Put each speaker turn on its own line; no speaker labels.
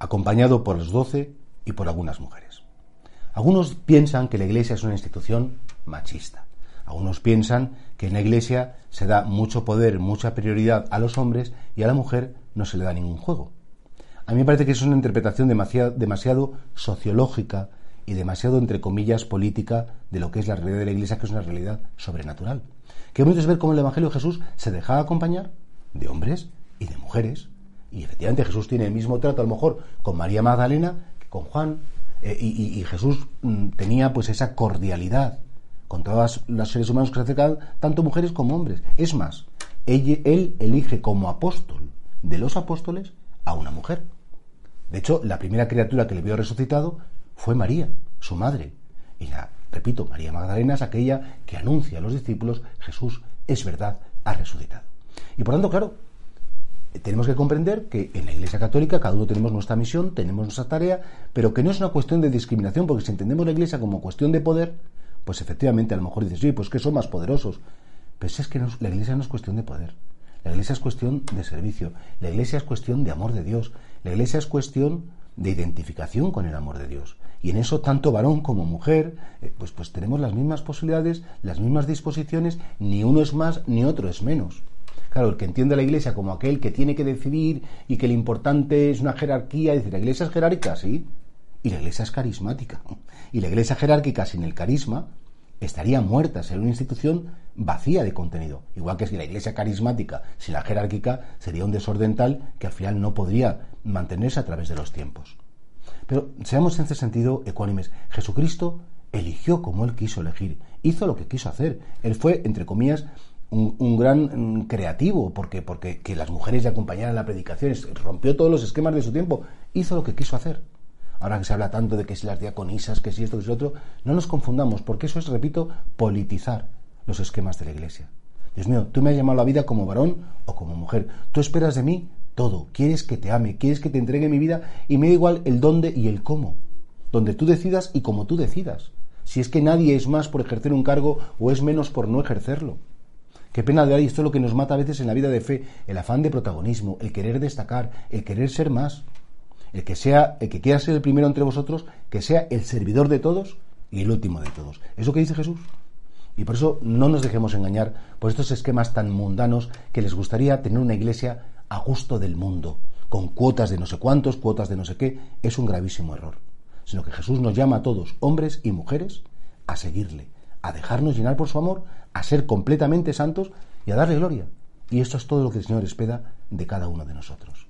Acompañado por los doce y por algunas mujeres. Algunos piensan que la Iglesia es una institución machista. Algunos piensan que en la Iglesia se da mucho poder, mucha prioridad a los hombres y a la mujer no se le da ningún juego. A mí me parece que es una interpretación demasiado, sociológica y demasiado, entre comillas, política de lo que es la realidad de la Iglesia, que es una realidad sobrenatural. Que bonito es ver cómo el Evangelio de Jesús se dejaba acompañar de hombres y de mujeres y efectivamente Jesús tiene el mismo trato a lo mejor con María Magdalena que con Juan. Eh, y, Jesús mm, tenía pues esa cordialidad con todos los seres humanos que se acercan, tanto mujeres como hombres. Es más, él, elige como apóstol de los apóstoles a una mujer. De hecho, la primera criatura que le vio resucitado fue María, su madre. Y la, repito, María Magdalena es aquella que anuncia a los discípulos, Jesús es verdad, ha resucitado. Y por tanto, claro, tenemos que comprender que en la Iglesia Católica cada uno tenemos nuestra misión, tenemos nuestra tarea, pero que no es una cuestión de discriminación, porque si entendemos la Iglesia como cuestión de poder, pues efectivamente a lo mejor dices, sí, pues que son más poderosos. Pero es que la Iglesia no es cuestión de poder. La Iglesia es cuestión de servicio. La Iglesia es cuestión de amor de Dios. La Iglesia es cuestión de identificación con el amor de Dios. Y en eso tanto varón como mujer, eh, pues, pues tenemos las mismas posibilidades, las mismas disposiciones, ni uno es más ni otro es menos. Claro, el que entiende a la Iglesia como aquel que tiene que decidir y que lo importante es una jerarquía, dice, la Iglesia es jerárquica, sí, y la Iglesia es carismática. Y la Iglesia jerárquica sin el carisma estaría muerta, sería una institución vacía de contenido. Igual que si la Iglesia carismática sin la jerárquica sería un desorden tal que al final no podría mantenerse a través de los tiempos. Pero seamos en este sentido ecuánimes. Jesucristo eligió como él quiso elegir, hizo lo que quiso hacer. Él fue, entre comillas, un, gran mm, creativo, porque, porque que las mujeres le acompañaran en la predicación, rompió todos los esquemas de su tiempo, hizo lo que quiso hacer. Ahora que se habla tanto de que si las diaconisas, que si esto, que si otro, no nos confundamos, porque eso es, repito, politizar los esquemas de la Iglesia. Dios mío, tú me has llamado a la vida como varón o como mujer. Tú esperas de mí todo. Quieres que te ame, quieres que te entregue mi vida y me da igual el dónde y el cómo. Donde tú decidas y como tú decidas. Si es que nadie es más por ejercer un cargo o es menos por no ejercerlo. Qué pena de ahí, esto es lo que nos mata a veces en la vida de fe, el afán de protagonismo, el querer destacar, el querer ser más. El que sea, el que quiera ser el primero entre vosotros, que sea el servidor de todos y el último de todos. ¿Eso que dice Jesús? Y por eso no nos dejemos engañar por estos esquemas tan mundanos que les gustaría tener una iglesia a gusto del mundo, con cuotas de no sé cuántos, cuotas de no sé qué, es un gravísimo error. Sino que Jesús nos llama a todos, hombres y mujeres, a seguirle, a dejarnos llenar por su amor, a ser completamente santos y a darle gloria. Y esto es todo lo que el Señor espera de cada uno de nosotros.